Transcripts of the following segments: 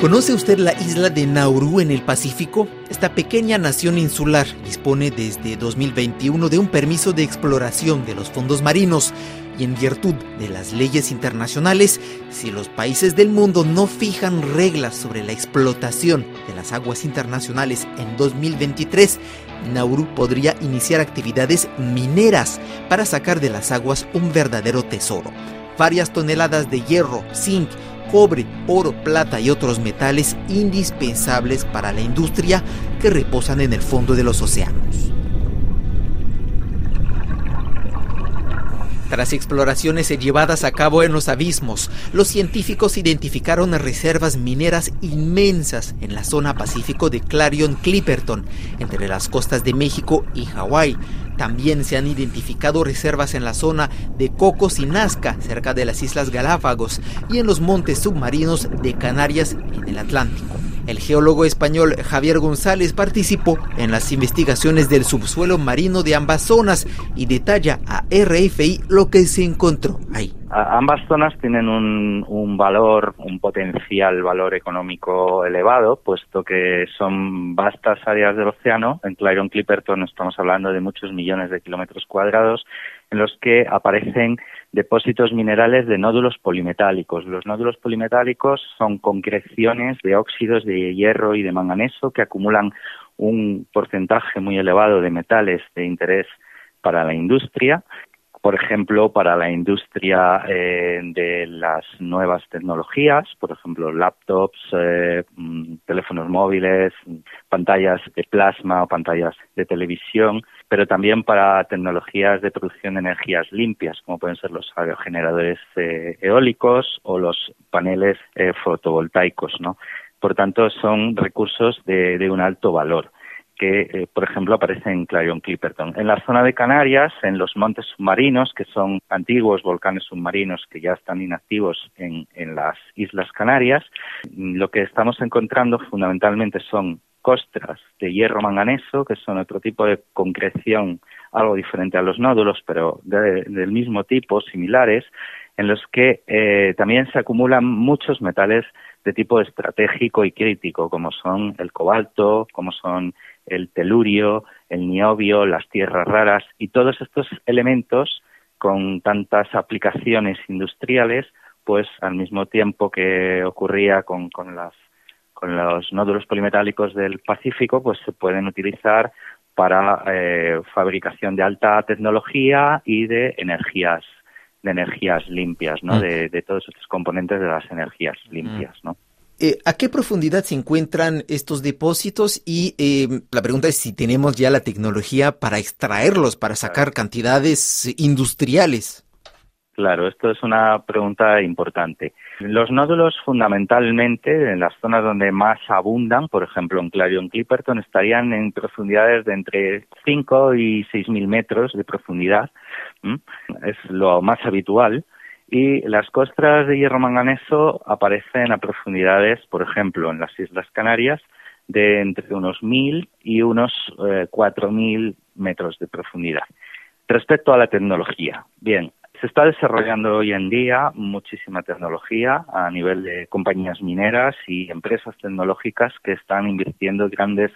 ¿Conoce usted la isla de Nauru en el Pacífico? Esta pequeña nación insular dispone desde 2021 de un permiso de exploración de los fondos marinos y en virtud de las leyes internacionales, si los países del mundo no fijan reglas sobre la explotación de las aguas internacionales en 2023, Nauru podría iniciar actividades mineras para sacar de las aguas un verdadero tesoro. Varias toneladas de hierro, zinc, cobre, oro, plata y otros metales indispensables para la industria que reposan en el fondo de los océanos. Tras exploraciones llevadas a cabo en los abismos, los científicos identificaron reservas mineras inmensas en la zona pacífico de Clarion Clipperton, entre las costas de México y Hawái. También se han identificado reservas en la zona de Cocos y Nazca, cerca de las Islas Galápagos, y en los montes submarinos de Canarias en el Atlántico. El geólogo español Javier González participó en las investigaciones del subsuelo marino de ambas zonas y detalla a RFI lo que se encontró ahí. ambas zonas tienen un, valor, un potencial valor económico elevado, puesto que son vastas áreas del océano. En Clarion Clipperton estamos hablando de muchos millones de kilómetros cuadrados en los que aparecen depósitos minerales de nódulos polimetálicos. Los nódulos polimetálicos son concreciones de óxidos de hierro y de manganeso que acumulan un porcentaje muy elevado de metales de interés para la industria por ejemplo, para la industria eh, de las nuevas tecnologías, por ejemplo, laptops, eh, mm, teléfonos móviles, pantallas de plasma o pantallas de televisión, pero también para tecnologías de producción de energías limpias, como pueden ser los aerogeneradores eh, eólicos o los paneles fotovoltaicos, ¿no? Por tanto, son recursos de un alto valor que, eh, por ejemplo, aparece en Clarion Clipperton. En la zona de Canarias, en los montes submarinos, que son antiguos volcanes submarinos que ya están inactivos en, las Islas Canarias, lo que estamos encontrando fundamentalmente son costras de hierro manganeso, que son otro tipo de concreción algo diferente a los nódulos, pero del mismo tipo, similares, en los que eh, también se acumulan muchos metales de tipo estratégico y crítico, como son el cobalto, como son el telurio, el niobio, las tierras raras y todos estos elementos con tantas aplicaciones industriales, pues al mismo tiempo que ocurría con, con, las, con los nódulos polimetálicos del Pacífico, pues se pueden utilizar para eh, fabricación de alta tecnología y de energías de energías limpias, ¿no? Mm. De, de, todos estos componentes de las energías limpias, ¿no? Eh, ¿A qué profundidad se encuentran estos depósitos? Y eh, la pregunta es si tenemos ya la tecnología para extraerlos, para sacar cantidades industriales. Claro, esto es una pregunta importante. Los nódulos fundamentalmente en las zonas donde más abundan, por ejemplo en Clarion Clipperton, estarían en profundidades de entre 5 y 6 mil metros de profundidad. Es lo más habitual y las costras de hierro manganeso aparecen a profundidades, por ejemplo, en las Islas Canarias, de entre unos 1.000 y unos eh, 4.000 metros de profundidad. Respecto a la tecnología, bien, se está desarrollando hoy en día muchísima tecnología a nivel de compañías mineras y empresas tecnológicas que están invirtiendo grandes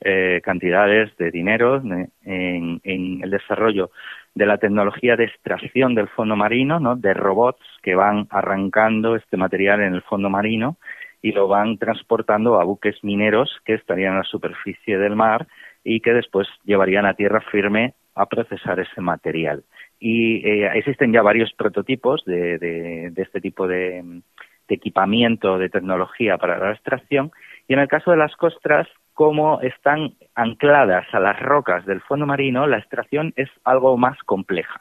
eh, cantidades de dinero en, el desarrollo de la tecnología de extracción del fondo marino, ¿no? de robots que van arrancando este material en el fondo marino y lo van transportando a buques mineros que estarían a la superficie del mar y que después llevarían a tierra firme a procesar ese material. Y eh, existen ya varios prototipos de, de, este tipo de, de equipamiento de tecnología para la extracción y en el caso de las costras como están ancladas a las rocas del fondo marino, la extracción es algo más compleja.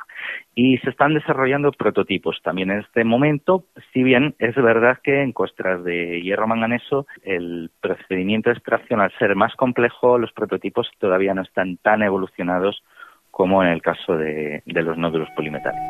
Y se están desarrollando prototipos también en este momento, si bien es verdad que en costras de hierro manganeso el procedimiento de extracción al ser más complejo, los prototipos todavía no están tan evolucionados como en el caso de, los nódulos polimetálicos.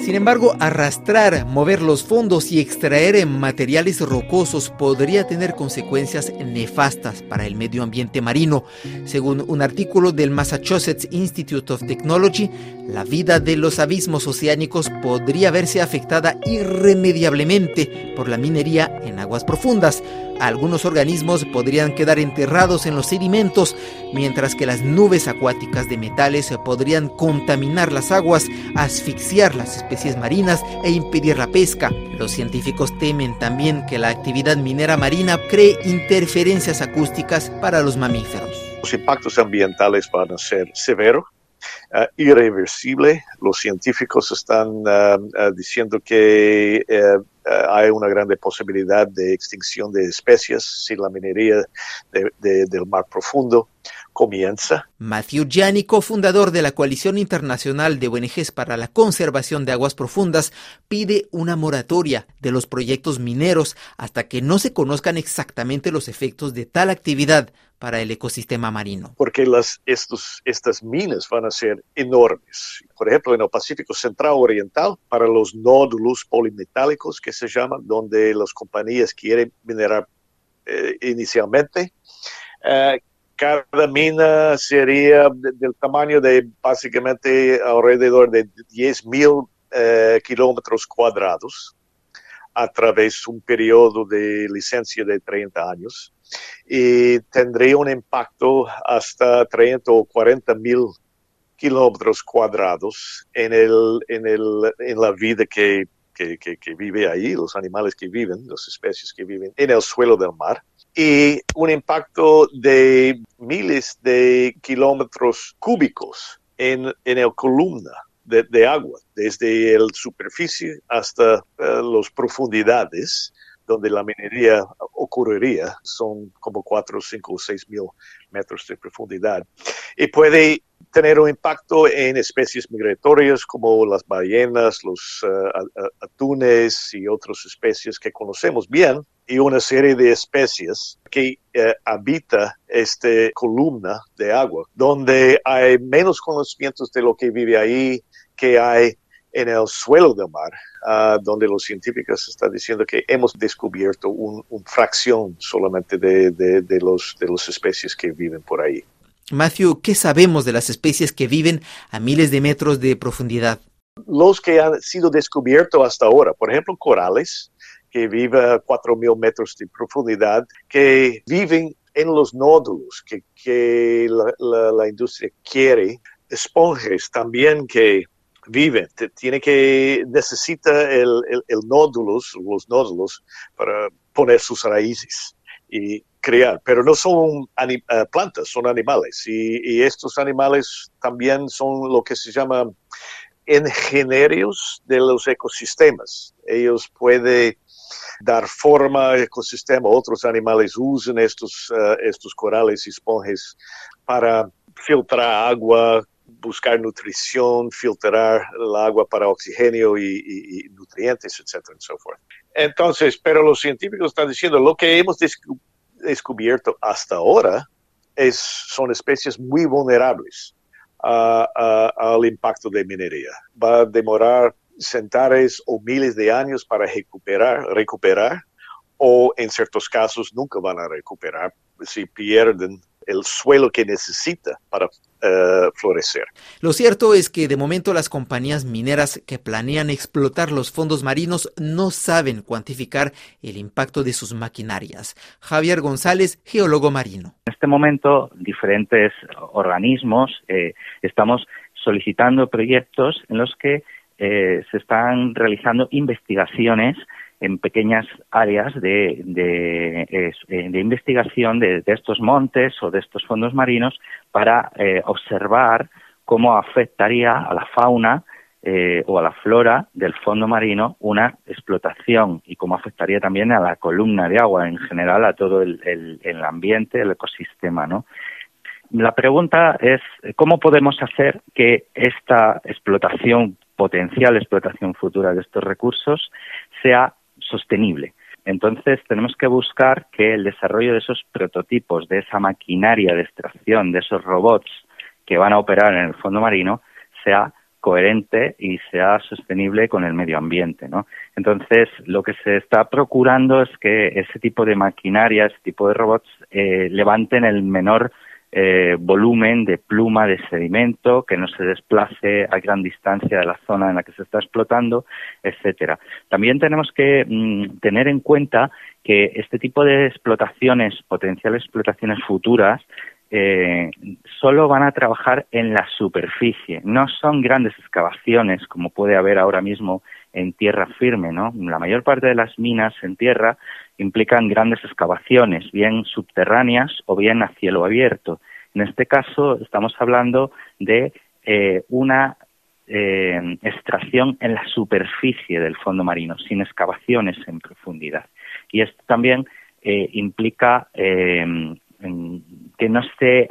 Sin embargo, arrastrar, mover los fondos y extraer materiales rocosos podría tener consecuencias nefastas para el medio ambiente marino. Según un artículo del Massachusetts Institute of Technology, la vida de los abismos oceánicos podría verse afectada irremediablemente por la minería aguas profundas. Algunos organismos podrían quedar enterrados en los sedimentos, mientras que las nubes acuáticas de metales podrían contaminar las aguas, asfixiar las especies marinas e impedir la pesca. Los científicos temen también que la actividad minera marina cree interferencias acústicas para los mamíferos. Los impactos ambientales van a ser severos Uh, irreversible. Los científicos están uh, uh, diciendo que hay una grande posibilidad de extinción de especies si la minería del mar profundo comienza. Matthew Gianni, cofundador de la Coalición Internacional de ONGs para la Conservación de Aguas Profundas, pide una moratoria de los proyectos mineros hasta que no se conozcan exactamente los efectos de tal actividad para el ecosistema marino. Porque las, estos, estas minas van a ser enormes. Por ejemplo, en el Pacífico Central Oriental, para los nódulos polimetálicos que se llaman, donde las compañías quieren minerar eh, inicialmente, eh, cada mina sería del tamaño de básicamente alrededor de 10 mil eh, kilómetros cuadrados a través de un periodo de licencia de 30 años y tendría un impacto hasta 30 o 40 mil kilómetros cuadrados en, el, en, el, en la vida que, que, que, vive ahí, los animales que viven, las especies que viven en el suelo del mar, y un impacto de miles de kilómetros cúbicos en, en el columna de, agua, desde la superficie hasta eh, las profundidades donde la minería ocurriría, son como 4, 5 o 6 mil metros de profundidad. Y puede tener un impacto en especies migratorias como las ballenas, los eh, atunes y otras especies que conocemos bien, y una serie de especies que eh, habita esta columna de agua, donde hay menos conocimientos de lo que vive ahí que hay en el suelo del mar, uh, donde los científicos están diciendo que hemos descubierto una un fracción solamente de, de, de, los, de las especies que viven por ahí. Matthew, ¿qué sabemos de las especies que viven a miles de metros de profundidad? Los que han sido descubiertos hasta ahora, por ejemplo, corales, que viven a 4.000 metros de profundidad, que viven en los nódulos que, que la, la, la industria quiere, esponjas también que viven, tiene que, necesita el, el, nódulos, los nódulos para poner sus raíces y crear, pero no son eh, plantas, son animales. Y, estos animales también son lo que se llama ingenierios de los ecosistemas. Ellos pueden dar forma al ecosistema, otros animales usan estos, eh, estos corales y esponjas para filtrar agua, buscar nutrición, filtrar el agua para oxígeno y, nutrientes, etcétera, y so forth. Entonces, pero los científicos están diciendo lo que hemos descubierto hasta ahora es, son especies muy vulnerables al impacto de minería. Va a demorar centenares o miles de años para recuperar, recuperar, o en ciertos casos nunca van a recuperar si pierden el suelo que necesita para eh, florecer. Lo cierto es que de momento las compañías mineras que planean explotar los fondos marinos no saben cuantificar el impacto de sus maquinarias. Javier González, geólogo marino. En este momento, diferentes organismos eh, estamos solicitando proyectos en los que eh, se están realizando investigaciones en pequeñas áreas de, eh, investigación de, estos montes o de estos fondos marinos para eh, observar cómo afectaría a la fauna o a la flora del fondo marino una explotación y cómo afectaría también a la columna de agua en general, a todo el, el, el ambiente, el ecosistema, ¿no? La pregunta es cómo podemos hacer que esta explotación potencial explotación futura de estos recursos sea sostenible. Entonces tenemos que buscar que el desarrollo de esos prototipos, de esa maquinaria de extracción, de esos robots que van a operar en el fondo marino, sea coherente y sea sostenible con el medio ambiente, ¿no? Entonces, lo que se está procurando es que ese tipo de maquinaria, ese tipo de robots, eh, levanten el menor eh, volumen de pluma de sedimento, que no se desplace a gran distancia de la zona en la que se está explotando, etcétera. También tenemos que mm, tener en cuenta que este tipo de explotaciones, potenciales explotaciones futuras, eh, solo van a trabajar en la superficie. No son grandes excavaciones como puede haber ahora mismo en tierra firme, ¿no? La mayor parte de las minas en tierra implican grandes excavaciones, bien subterráneas o bien a cielo abierto. En este caso estamos hablando de eh, una eh, extracción en la superficie del fondo marino, sin excavaciones en profundidad. Y esto también eh, implica que no esté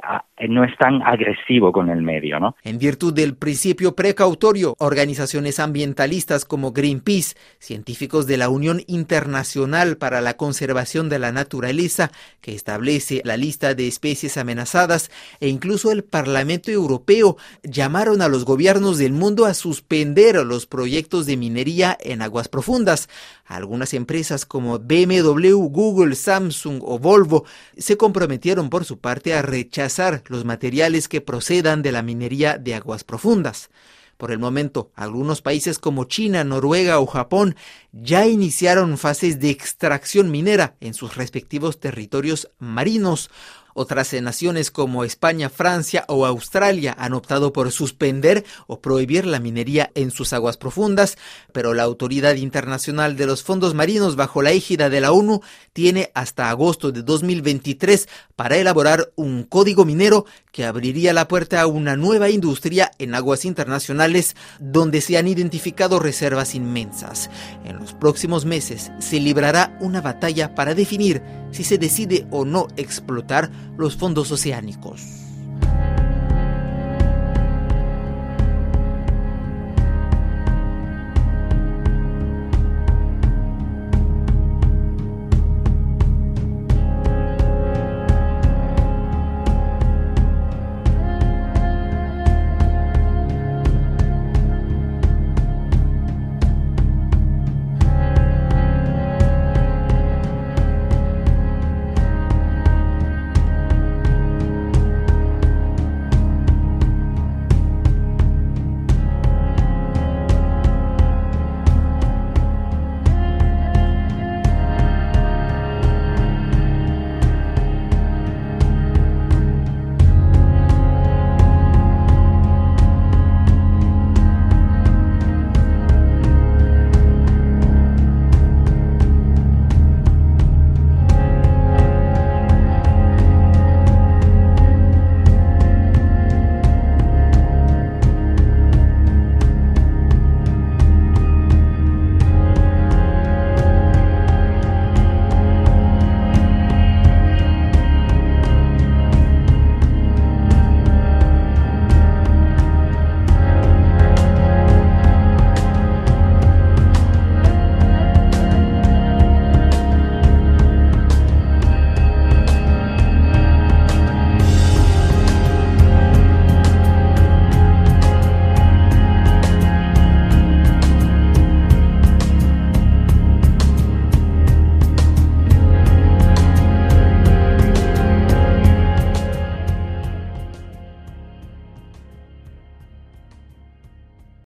no es tan agresivo con el medio, ¿no? En virtud del principio precautorio, organizaciones ambientalistas como Greenpeace, científicos de la Unión Internacional para la Conservación de la Naturaleza, que establece la lista de especies amenazadas, e incluso el Parlamento Europeo llamaron a los gobiernos del mundo a suspender los proyectos de minería en aguas profundas. Algunas empresas como BMW, Google, Samsung o Volvo se comprometieron por su parte a rechazar los materiales que procedan de la minería de aguas profundas. Por el momento, algunos países como China, Noruega o Japón ya iniciaron fases de extracción minera en sus respectivos territorios marinos otras naciones como España, Francia o Australia han optado por suspender o prohibir la minería en sus aguas profundas, pero la Autoridad Internacional de los Fondos Marinos bajo la égida de la ONU tiene hasta agosto de 2023 para elaborar un código minero que abriría la puerta a una nueva industria en aguas internacionales donde se han identificado reservas inmensas. En los próximos meses se librará una batalla para definir si se decide o no explotar los fondos oceánicos.